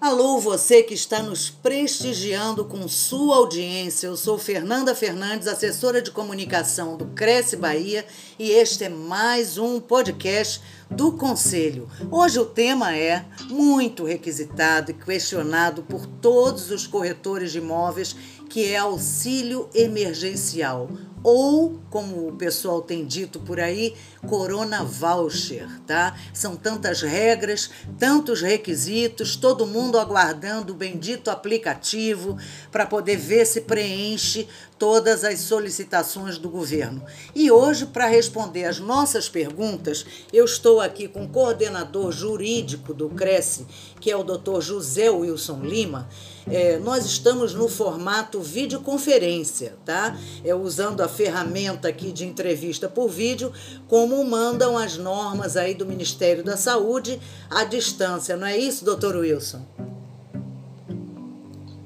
Alô, você que está nos prestigiando com sua audiência. Eu sou Fernanda Fernandes, assessora de comunicação do Cresce Bahia, e este é mais um podcast do Conselho. Hoje o tema é muito requisitado e questionado por todos os corretores de imóveis, que é auxílio emergencial ou, como o pessoal tem dito por aí, Corona Voucher, tá? São tantas regras, tantos requisitos, todo mundo aguardando o bendito aplicativo para poder ver se preenche todas as solicitações do governo. E hoje, para responder as nossas perguntas, eu estou aqui com o coordenador jurídico do Cresce, que é o Dr. José Wilson Lima. É, nós estamos no formato videoconferência, tá? É usando a ferramenta aqui de entrevista por vídeo, como mandam as normas aí do Ministério da Saúde à distância, não é isso, doutor Wilson?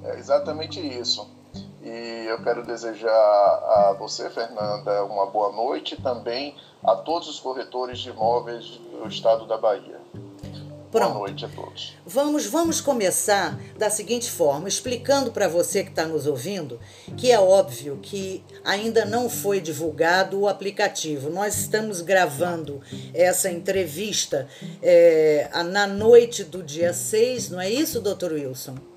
É exatamente isso. E eu quero desejar a você, Fernanda, uma boa noite e também a todos os corretores de imóveis do estado da Bahia. Pronto. Boa noite a todos. Vamos, vamos começar da seguinte forma, explicando para você que está nos ouvindo que é óbvio que ainda não foi divulgado o aplicativo. Nós estamos gravando essa entrevista é, na noite do dia 6, não é isso, doutor Wilson?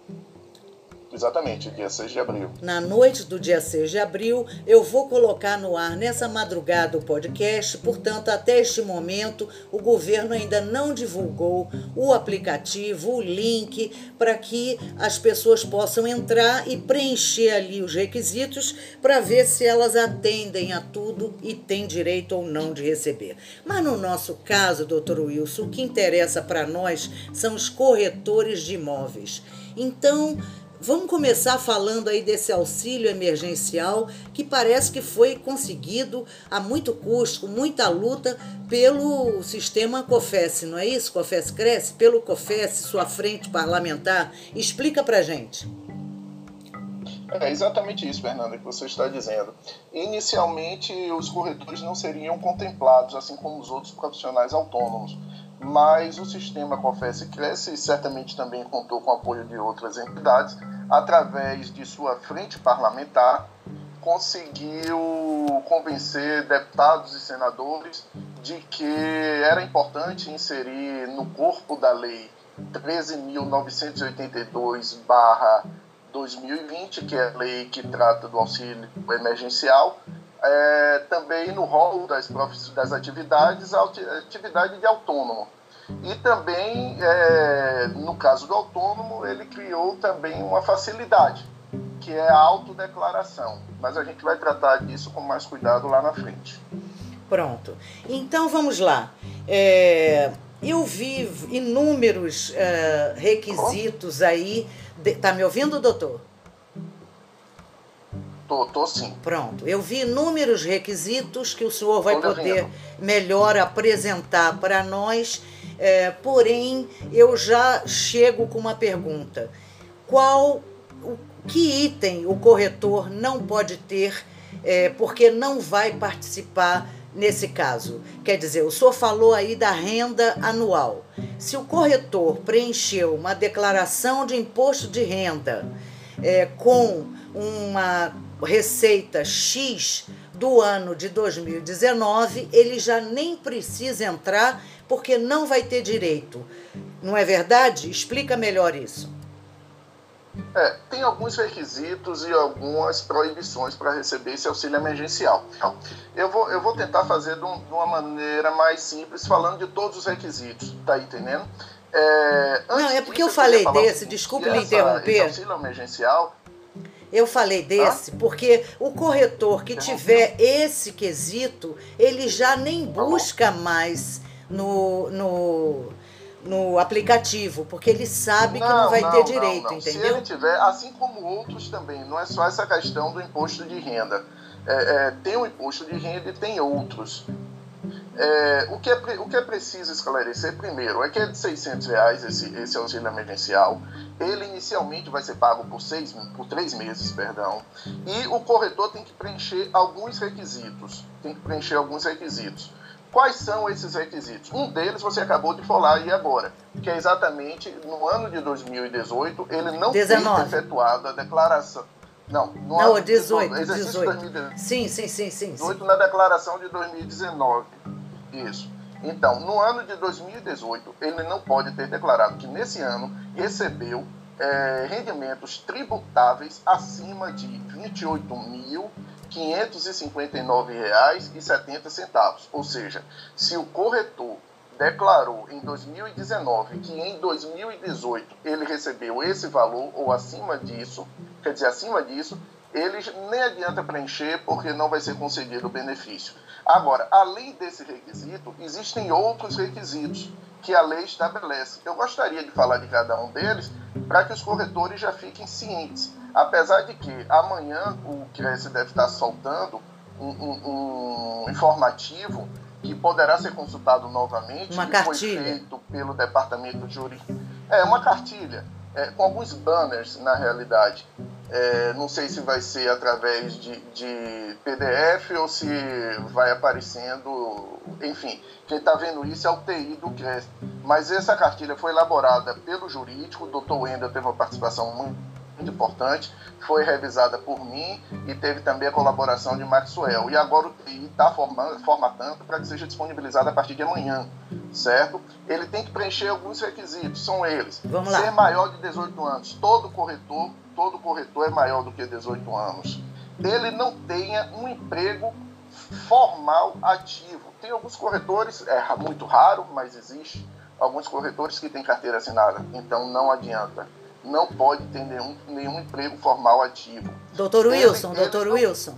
Exatamente, dia 6 de abril. Na noite do dia 6 de abril, eu vou colocar no ar nessa madrugada o podcast, portanto, até este momento, o governo ainda não divulgou o aplicativo, o link, para que as pessoas possam entrar e preencher ali os requisitos para ver se elas atendem a tudo e têm direito ou não de receber. Mas no nosso caso, doutor Wilson, o que interessa para nós são os corretores de imóveis. Então, Vamos começar falando aí desse auxílio emergencial que parece que foi conseguido a muito custo, muita luta pelo sistema COFES, não é isso? COFES cresce pelo COFES, sua frente parlamentar. Explica pra gente. É exatamente isso, Fernanda, que você está dizendo. Inicialmente, os corretores não seriam contemplados, assim como os outros profissionais autônomos mas o sistema Confesse Cresce e certamente também contou com o apoio de outras entidades, através de sua frente parlamentar, conseguiu convencer deputados e senadores de que era importante inserir no corpo da lei 13.982-2020, que é a lei que trata do auxílio emergencial, é, também no rol das, das atividades, a atividade de autônomo. E também, é, no caso do autônomo, ele criou também uma facilidade, que é a autodeclaração. Mas a gente vai tratar disso com mais cuidado lá na frente. Pronto. Então vamos lá. É, eu vi inúmeros uh, requisitos aí. De, tá me ouvindo, doutor? Tô, tô sim. Pronto. Eu vi inúmeros requisitos que o senhor vai poder melhor apresentar para nós, é, porém, eu já chego com uma pergunta. Qual, o, que item o corretor não pode ter é, porque não vai participar nesse caso? Quer dizer, o senhor falou aí da renda anual. Se o corretor preencheu uma declaração de imposto de renda é, com uma receita X do ano de 2019, ele já nem precisa entrar porque não vai ter direito. Não é verdade? Explica melhor isso. É, tem alguns requisitos e algumas proibições para receber esse auxílio emergencial. Eu vou, eu vou tentar fazer de, um, de uma maneira mais simples, falando de todos os requisitos, tá entendendo? É, não, é porque eu falei desse, desculpe me interromper. Esse auxílio emergencial, eu falei desse porque o corretor que tiver esse quesito, ele já nem tá busca mais no, no, no aplicativo, porque ele sabe não, que não vai não, ter direito, não, entendeu? Se ele tiver, assim como outros também, não é só essa questão do imposto de renda. É, é, tem o imposto de renda e tem outros. É, o, que é, o que é preciso esclarecer primeiro é que é de 600 reais esse, esse auxílio emergencial. Ele inicialmente vai ser pago por, seis, por três meses, perdão. E o corretor tem que preencher alguns requisitos. Tem que preencher alguns requisitos. Quais são esses requisitos? Um deles você acabou de falar aí agora, que é exatamente no ano de 2018 ele não 19. tem efetuado a declaração. Não, no não, ano 18, de, 18. 2018. Sim, sim, sim, sim. 18 na declaração de 2019. Isso. Então, no ano de 2018, ele não pode ter declarado que nesse ano recebeu é, rendimentos tributáveis acima de R$ 28.559,70. Ou seja, se o corretor declarou em 2019 que em 2018 ele recebeu esse valor ou acima disso, quer dizer, acima disso, eles nem adianta preencher porque não vai ser concedido o benefício. Agora, além desse requisito, existem outros requisitos que a lei estabelece. Eu gostaria de falar de cada um deles para que os corretores já fiquem cientes. Apesar de que amanhã o Cresce deve estar soltando um, um, um informativo que poderá ser consultado novamente. Uma cartilha. Foi feito pelo Departamento Jurídico. É, uma cartilha, é, com alguns banners, na realidade. É, não sei se vai ser através de, de PDF ou se vai aparecendo. Enfim, quem está vendo isso é o TI do CRESP. Mas essa cartilha foi elaborada pelo jurídico, o doutor Wendel teve uma participação muito muito importante, foi revisada por mim e teve também a colaboração de Maxwell. E agora o TI está formatando para que seja disponibilizado a partir de amanhã, certo? Ele tem que preencher alguns requisitos, são eles. Vamos lá. Ser maior de 18 anos. Todo corretor, todo corretor é maior do que 18 anos. Ele não tenha um emprego formal ativo. Tem alguns corretores, é muito raro, mas existe, alguns corretores que têm carteira assinada, então não adianta não pode ter nenhum, nenhum emprego formal ativo. Doutor Wilson, doutor Wilson,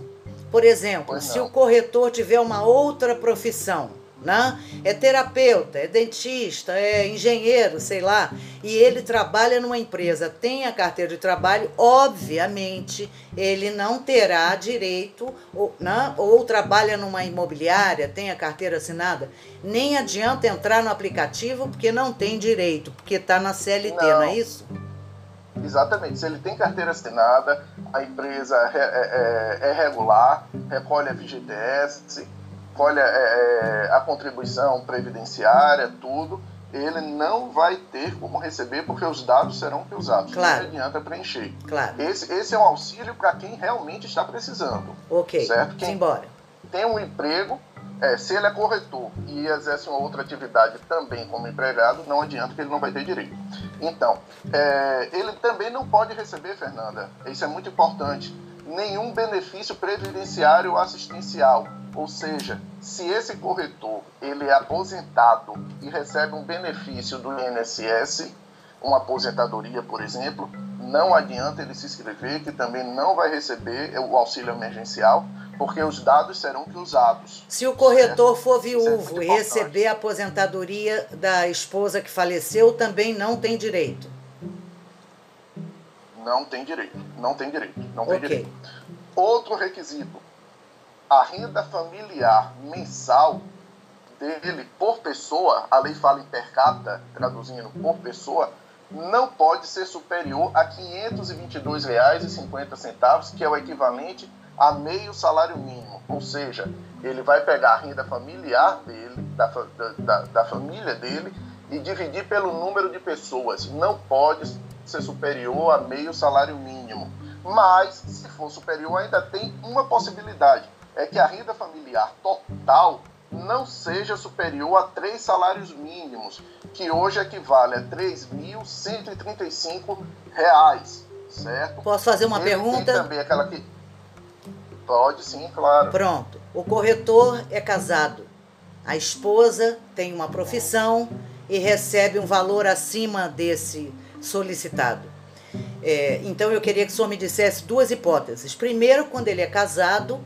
por exemplo, se o corretor tiver uma outra profissão, né? É terapeuta, é dentista, é engenheiro, sei lá, e ele trabalha numa empresa, tem a carteira de trabalho, obviamente ele não terá direito, ou, né? ou trabalha numa imobiliária, tem a carteira assinada, nem adianta entrar no aplicativo porque não tem direito, porque está na CLT, não, não é isso? Exatamente. Se ele tem carteira assinada, a empresa é, é, é, regular, recolhe a FGTS, recolhe é, é, a contribuição previdenciária, tudo, ele não vai ter como receber porque os dados serão usados. Claro. Não adianta preencher. Claro. Esse, esse é um auxílio para quem realmente está precisando. Ok. Certo? Quem Simbora. tem um emprego é, se ele é corretor e exerce uma outra atividade também como empregado, não adianta que ele não vai ter direito. Então, é, ele também não pode receber, Fernanda, isso é muito importante, nenhum benefício previdenciário ou assistencial. Ou seja, se esse corretor ele é aposentado e recebe um benefício do INSS, uma aposentadoria, por exemplo, não adianta ele se inscrever, que também não vai receber o auxílio emergencial, porque os dados serão usados. Se o corretor certo? for é viúvo e receber a aposentadoria da esposa que faleceu, também não tem direito. Não tem direito, não tem direito, não tem okay. direito. Outro requisito, a renda familiar mensal dele por pessoa, a lei fala em per capita, traduzindo por pessoa, não pode ser superior a R$ 522,50, que é o equivalente a meio salário mínimo, ou seja, ele vai pegar a renda familiar dele, da, da, da família dele, e dividir pelo número de pessoas. Não pode ser superior a meio salário mínimo. Mas, se for superior, ainda tem uma possibilidade: é que a renda familiar total não seja superior a três salários mínimos, que hoje equivale a R$ 3.135, certo? Posso fazer uma Ele pergunta? Tem também aquela que Pode sim, claro. Pronto. O corretor é casado. A esposa tem uma profissão e recebe um valor acima desse solicitado. É, então eu queria que o senhor me dissesse duas hipóteses. Primeiro, quando ele é casado,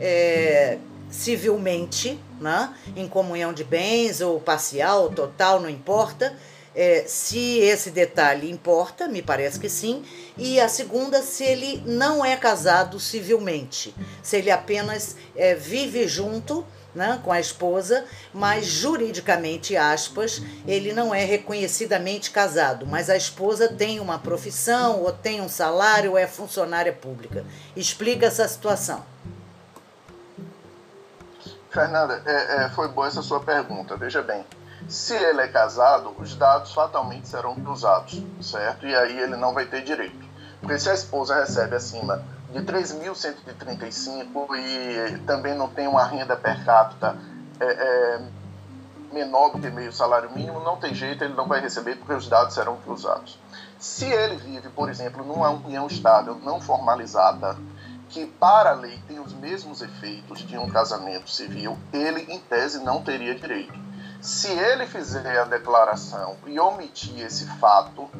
é, civilmente, né, em comunhão de bens ou parcial, total, não importa. É, se esse detalhe importa, me parece que sim e a segunda, se ele não é casado civilmente, se ele apenas é, vive junto né, com a esposa, mas juridicamente, aspas, ele não é reconhecidamente casado, mas a esposa tem uma profissão, ou tem um salário, ou é funcionária pública. Explica essa situação. Fernanda, é, é, foi boa essa sua pergunta. Veja bem, se ele é casado, os dados fatalmente serão cruzados, certo? E aí ele não vai ter direito. Porque se a esposa recebe acima de 3.135 e também não tem uma renda per capita é, é, menor do que meio salário mínimo, não tem jeito, ele não vai receber porque os dados serão cruzados. Se ele vive, por exemplo, numa união estável não formalizada, que para a lei tem os mesmos efeitos de um casamento civil, ele em tese não teria direito. Se ele fizer a declaração e omitir esse fato,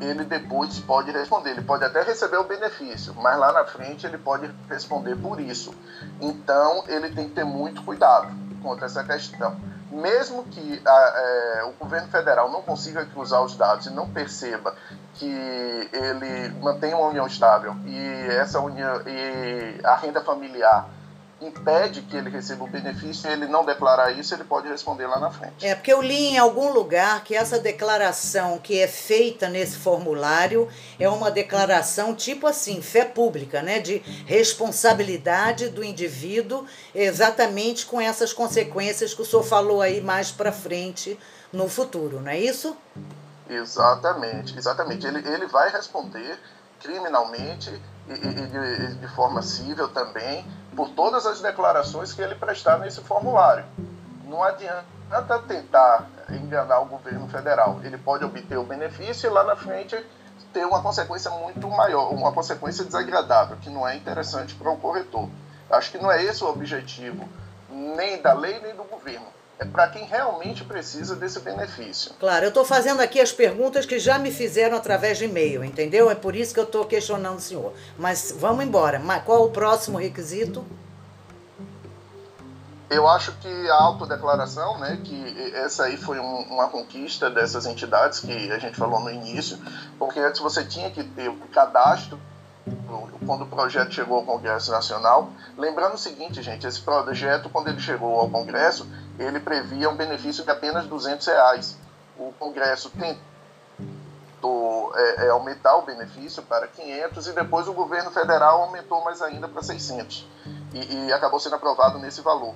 ele depois pode responder. Ele pode até receber o benefício, mas lá na frente ele pode responder por isso. Então ele tem que ter muito cuidado quanto a essa questão. Mesmo que a, é, o governo federal não consiga cruzar os dados e não perceba que ele mantém uma união estável e essa união e a renda familiar impede que ele receba o benefício e ele não declarar isso, ele pode responder lá na frente. É, porque eu li em algum lugar que essa declaração que é feita nesse formulário é uma declaração tipo assim, fé pública, né, de responsabilidade do indivíduo, exatamente com essas consequências que o senhor falou aí mais para frente no futuro, não é isso? Exatamente, exatamente. Ele, ele vai responder criminalmente e, e de, de forma civil também por todas as declarações que ele prestar nesse formulário. Não adianta tentar enganar o governo federal. Ele pode obter o benefício e lá na frente ter uma consequência muito maior, uma consequência desagradável, que não é interessante para o corretor. Acho que não é esse o objetivo nem da lei nem do governo é para quem realmente precisa desse benefício. Claro, eu estou fazendo aqui as perguntas que já me fizeram através de e-mail, entendeu? É por isso que eu estou questionando o senhor. Mas vamos embora. Qual o próximo requisito? Eu acho que a autodeclaração, né, que essa aí foi um, uma conquista dessas entidades que a gente falou no início, porque antes você tinha que ter o cadastro quando o projeto chegou ao Congresso Nacional. Lembrando o seguinte, gente, esse projeto, quando ele chegou ao Congresso, ele previa um benefício de apenas 200 reais. O Congresso tentou é, é, aumentar o benefício para 500 e depois o governo federal aumentou mais ainda para 600 e, e acabou sendo aprovado nesse valor.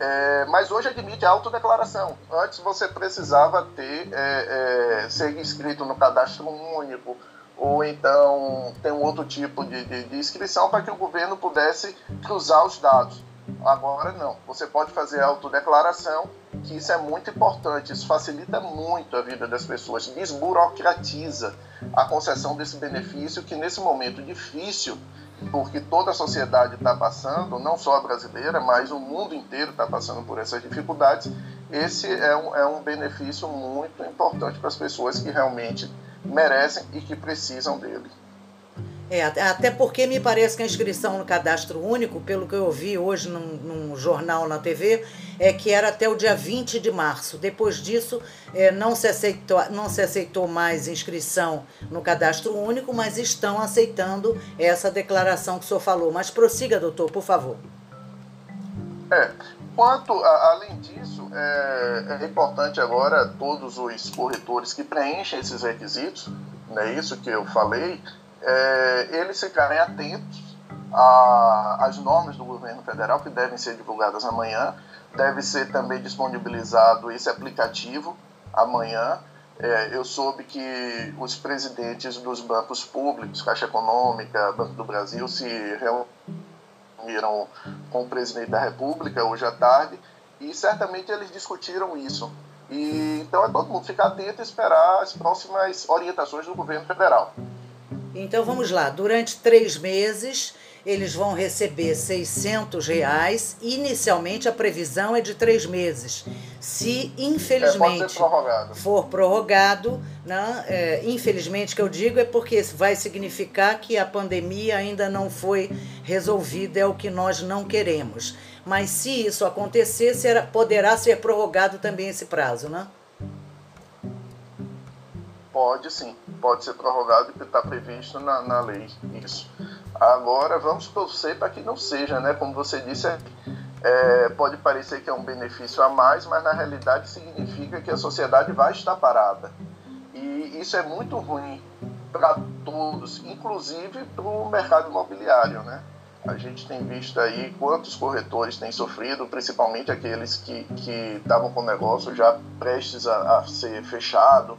É, mas hoje admite autodeclaração. Antes você precisava ter é, é, ser inscrito no cadastro único, ou então tem um outro tipo de, de, de inscrição para que o governo pudesse cruzar os dados. Agora não, você pode fazer autodeclaração, que isso é muito importante, isso facilita muito a vida das pessoas, desburocratiza a concessão desse benefício que nesse momento difícil, porque toda a sociedade está passando, não só a brasileira, mas o mundo inteiro está passando por essas dificuldades, esse é um, é um benefício muito importante para as pessoas que realmente merecem e que precisam dele. É, até porque me parece que a inscrição no cadastro único, pelo que eu ouvi hoje num, num, jornal na TV, é que era até o dia 20 de março. Depois disso, é, não, se aceitou, não se aceitou mais inscrição no cadastro único, mas estão aceitando essa declaração que o senhor falou. Mas prossiga, doutor, por favor. É, quanto, a, além disso, é, é importante agora todos os corretores que preenchem esses requisitos, é isso que eu falei, é, eles ficarem atentos às normas do governo federal que devem ser divulgadas amanhã. Deve ser também disponibilizado esse aplicativo amanhã. É, eu soube que os presidentes dos bancos públicos, Caixa Econômica, Banco do Brasil, se reuniram com o presidente da República hoje à tarde e certamente eles discutiram isso. E, então é todo mundo ficar atento e esperar as próximas orientações do governo federal. Então vamos lá, durante três meses eles vão receber 600 reais. Inicialmente a previsão é de três meses. Se infelizmente é, prorrogado. for prorrogado, né, é, infelizmente que eu digo é porque vai significar que a pandemia ainda não foi resolvida, é o que nós não queremos. Mas se isso acontecer, será, poderá ser prorrogado também esse prazo, né? Pode sim, pode ser prorrogado porque está previsto na, na lei isso. Agora vamos torcer para que não seja, né? Como você disse, é, é, pode parecer que é um benefício a mais, mas na realidade significa que a sociedade vai estar parada. E isso é muito ruim para todos, inclusive para o mercado imobiliário, né? A gente tem visto aí quantos corretores têm sofrido, principalmente aqueles que estavam com o negócio já prestes a, a ser fechado,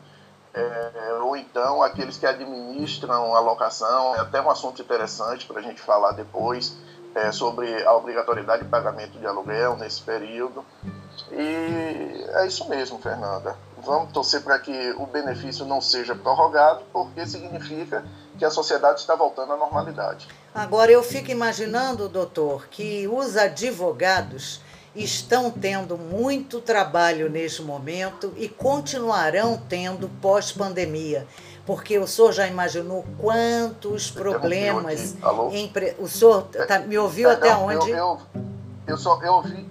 é, ou então aqueles que administram a locação. É até um assunto interessante para a gente falar depois é, sobre a obrigatoriedade de pagamento de aluguel nesse período. E é isso mesmo, Fernanda. Vamos torcer para que o benefício não seja prorrogado, porque significa que a sociedade está voltando à normalidade. Agora, eu fico imaginando, doutor, que os advogados estão tendo muito trabalho neste momento e continuarão tendo pós-pandemia. Porque o senhor já imaginou quantos problemas. Empre... O senhor tá, me ouviu é, até não, onde? Eu, eu, eu, só, eu ouvi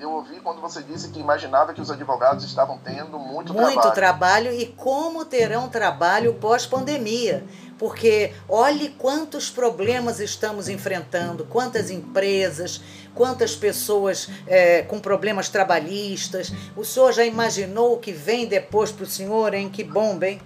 eu ouvi quando você disse que imaginava que os advogados estavam tendo muito, muito trabalho. Muito trabalho e como terão trabalho pós-pandemia. Porque olhe quantos problemas estamos enfrentando, quantas empresas, quantas pessoas é, com problemas trabalhistas. O senhor já imaginou o que vem depois para o senhor, hein? Que bom, bem?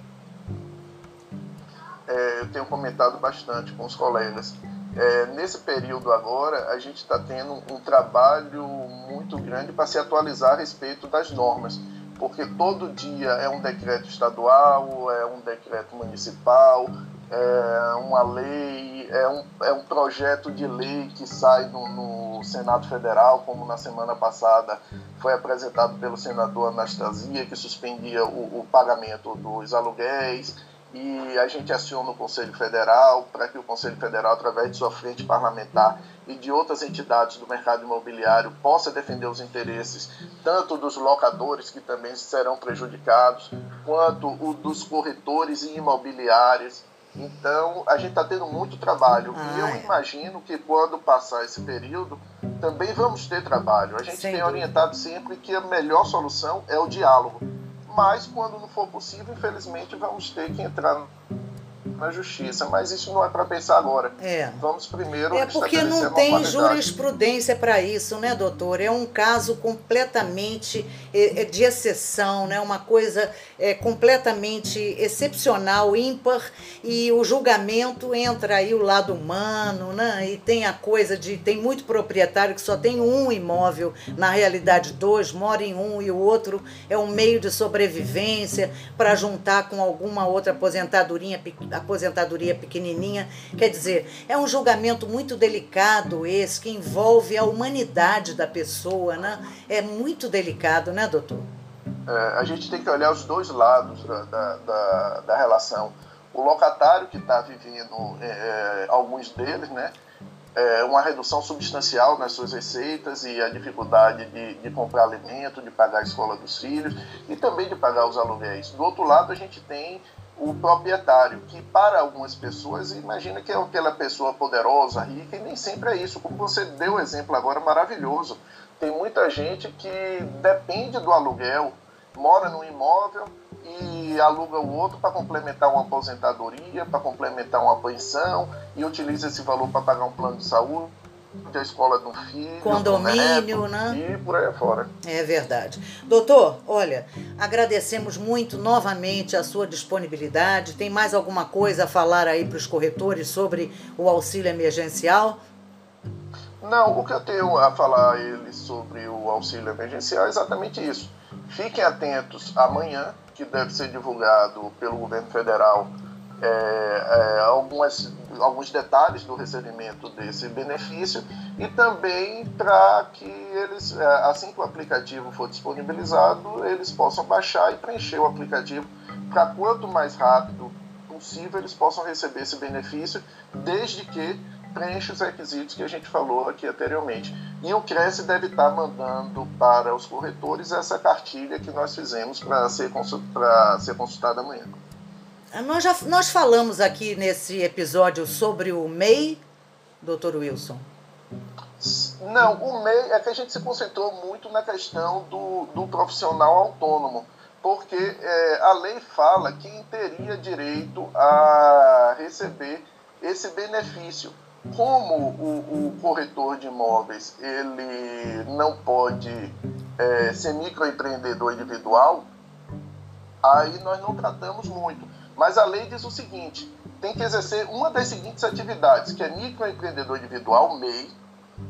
É, eu tenho comentado bastante com os colegas é, nesse período agora, a gente está tendo um trabalho muito grande para se atualizar a respeito das normas, porque todo dia é um decreto estadual, é um decreto municipal, é uma lei, é um, é um projeto de lei que sai no, no Senado Federal, como na semana passada foi apresentado pelo senador Anastasia, que suspendia o, o pagamento dos aluguéis e a gente aciona o Conselho Federal para que o Conselho Federal, através de sua frente parlamentar e de outras entidades do mercado imobiliário, possa defender os interesses tanto dos locadores, que também serão prejudicados, quanto o dos corretores e imobiliários. Então, a gente está tendo muito trabalho. Ah, e eu é. imagino que quando passar esse período, também vamos ter trabalho. A gente Sem tem dúvida. orientado sempre que a melhor solução é o diálogo mas quando não for possível, infelizmente, vamos ter que entrar na justiça, mas isso não é para pensar agora. É. Vamos primeiro. É porque não tem jurisprudência para isso, né, doutor? É um caso completamente é, é de exceção, né? Uma coisa é, completamente excepcional, ímpar, e o julgamento entra aí o lado humano, né? E tem a coisa de tem muito proprietário que só tem um imóvel, na realidade dois, mora em um e o outro é um meio de sobrevivência para juntar com alguma outra aposentadoria aposentadoria pequenininha. Quer dizer, é um julgamento muito delicado esse, que envolve a humanidade da pessoa, né? É muito delicado, né, doutor? É, a gente tem que olhar os dois lados da, da, da, da relação. O locatário que está vivendo, é, é, alguns deles, né? É uma redução substancial nas suas receitas e a dificuldade de, de comprar alimento, de pagar a escola dos filhos e também de pagar os aluguéis. Do outro lado, a gente tem o proprietário, que para algumas pessoas imagina que é aquela pessoa poderosa, rica, e nem sempre é isso. Como você deu o exemplo agora, maravilhoso. Tem muita gente que depende do aluguel, mora num imóvel e aluga o outro para complementar uma aposentadoria, para complementar uma pensão e utiliza esse valor para pagar um plano de saúde da escola do filho, condomínio, do neto, né? E por aí fora. É verdade. Doutor, olha, agradecemos muito novamente a sua disponibilidade. Tem mais alguma coisa a falar aí para os corretores sobre o auxílio emergencial? Não, o que eu tenho a falar a eles sobre o auxílio emergencial é exatamente isso. Fiquem atentos amanhã, que deve ser divulgado pelo governo federal é, é, algumas, alguns detalhes do recebimento desse benefício e também para que eles, é, assim que o aplicativo for disponibilizado, eles possam baixar e preencher o aplicativo para quanto mais rápido possível eles possam receber esse benefício, desde que preencha os requisitos que a gente falou aqui anteriormente. E o Cresce deve estar mandando para os corretores essa cartilha que nós fizemos para ser, consult ser consultada amanhã. Nós já nós falamos aqui nesse episódio sobre o MEI, doutor Wilson. Não, o MEI é que a gente se concentrou muito na questão do, do profissional autônomo, porque é, a lei fala quem teria direito a receber esse benefício. Como o, o corretor de imóveis ele não pode é, ser microempreendedor individual, aí nós não tratamos muito. Mas a lei diz o seguinte: tem que exercer uma das seguintes atividades, que é microempreendedor individual, MEI,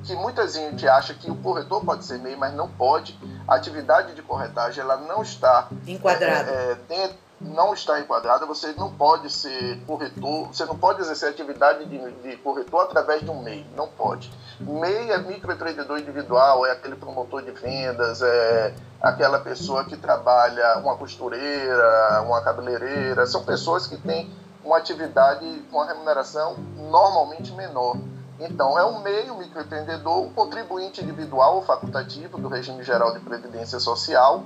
que muita gente acha que o corretor pode ser MEI, mas não pode. A atividade de corretagem ela não está enquadrada. É, é, dentro, não está enquadrada, você não pode ser corretor, você não pode exercer atividade de, de corretor através de um MEI, não pode. MEI é microempreendedor individual, é aquele promotor de vendas, é aquela pessoa que trabalha, uma costureira, uma cabeleireira, são pessoas que têm uma atividade com uma remuneração normalmente menor. Então, é um meio microempreendedor, um contribuinte individual ou facultativo do regime geral de previdência social,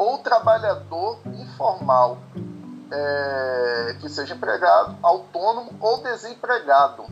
ou trabalhador informal, é, que seja empregado, autônomo ou desempregado,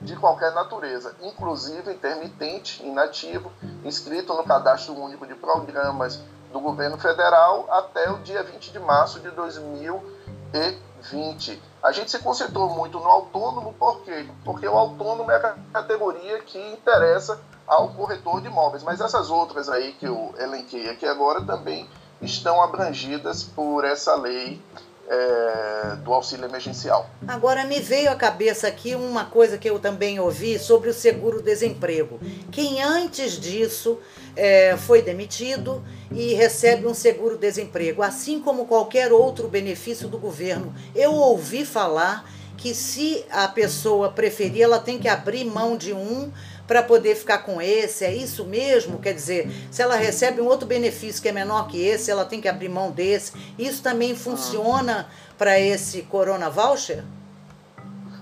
de qualquer natureza, inclusive intermitente, inativo, inscrito no Cadastro Único de Programas do Governo Federal até o dia 20 de março de 2020. A gente se concentrou muito no autônomo, por quê? Porque o autônomo é a categoria que interessa ao corretor de imóveis, mas essas outras aí que eu elenquei aqui agora também estão abrangidas por essa lei é, do auxílio emergencial. Agora me veio à cabeça aqui uma coisa que eu também ouvi sobre o seguro-desemprego. Quem antes disso é, foi demitido e recebe um seguro-desemprego, assim como qualquer outro benefício do governo. Eu ouvi falar que se a pessoa preferir, ela tem que abrir mão de um para poder ficar com esse. É isso mesmo? Quer dizer, se ela recebe um outro benefício que é menor que esse, ela tem que abrir mão desse. Isso também funciona para esse Corona Voucher?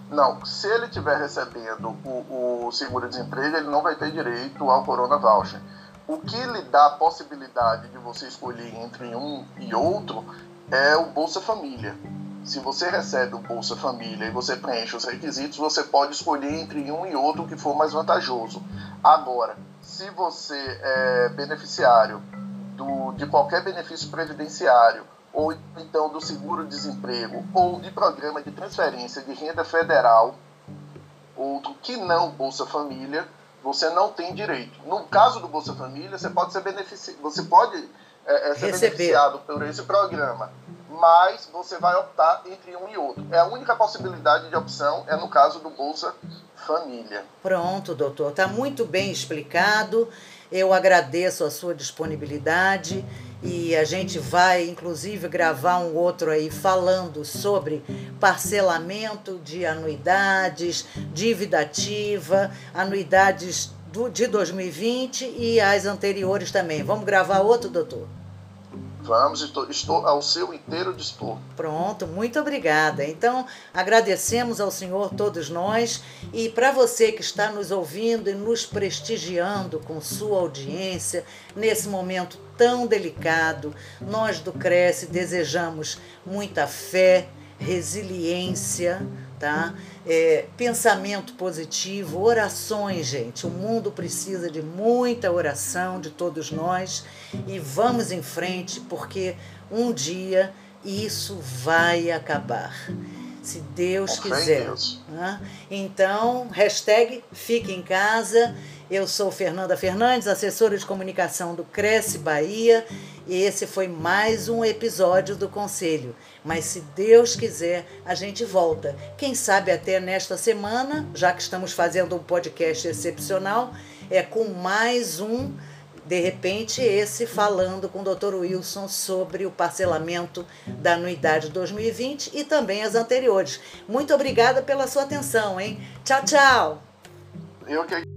Não, se ele estiver recebendo o, o seguro-desemprego, ele não vai ter direito ao Corona Voucher. O que lhe dá a possibilidade de você escolher entre um e outro é o Bolsa Família. Se você recebe o Bolsa Família e você preenche os requisitos, você pode escolher entre um e outro que for mais vantajoso. Agora, se você é beneficiário do, de qualquer benefício previdenciário, ou então do seguro-desemprego, ou de programa de transferência de renda federal, outro que não Bolsa Família, você não tem direito. No caso do Bolsa Família, você pode ser, benefici você pode, é, é ser beneficiado por esse programa mas você vai optar entre um e outro. É a única possibilidade de opção é no caso do Bolsa Família. Pronto, doutor, está muito bem explicado. Eu agradeço a sua disponibilidade e a gente vai inclusive gravar um outro aí falando sobre parcelamento de anuidades, dívida ativa, anuidades do, de 2020 e as anteriores também. Vamos gravar outro, doutor? Vamos, estou, estou ao seu inteiro dispor. Pronto, muito obrigada. Então, agradecemos ao Senhor todos nós e para você que está nos ouvindo e nos prestigiando com sua audiência nesse momento tão delicado, nós do Cresce desejamos muita fé, resiliência, tá? É, pensamento positivo, orações, gente. O mundo precisa de muita oração de todos nós e vamos em frente porque um dia isso vai acabar. Se Deus quiser. Deus. Né? Então, hashtag fique em casa. Eu sou Fernanda Fernandes, assessora de comunicação do Cresce Bahia, e esse foi mais um episódio do Conselho. Mas se Deus quiser, a gente volta. Quem sabe até nesta semana, já que estamos fazendo um podcast excepcional, é com mais um de repente, esse falando com o Dr. Wilson sobre o parcelamento da anuidade 2020 e também as anteriores. Muito obrigada pela sua atenção, hein? Tchau, tchau! Eu que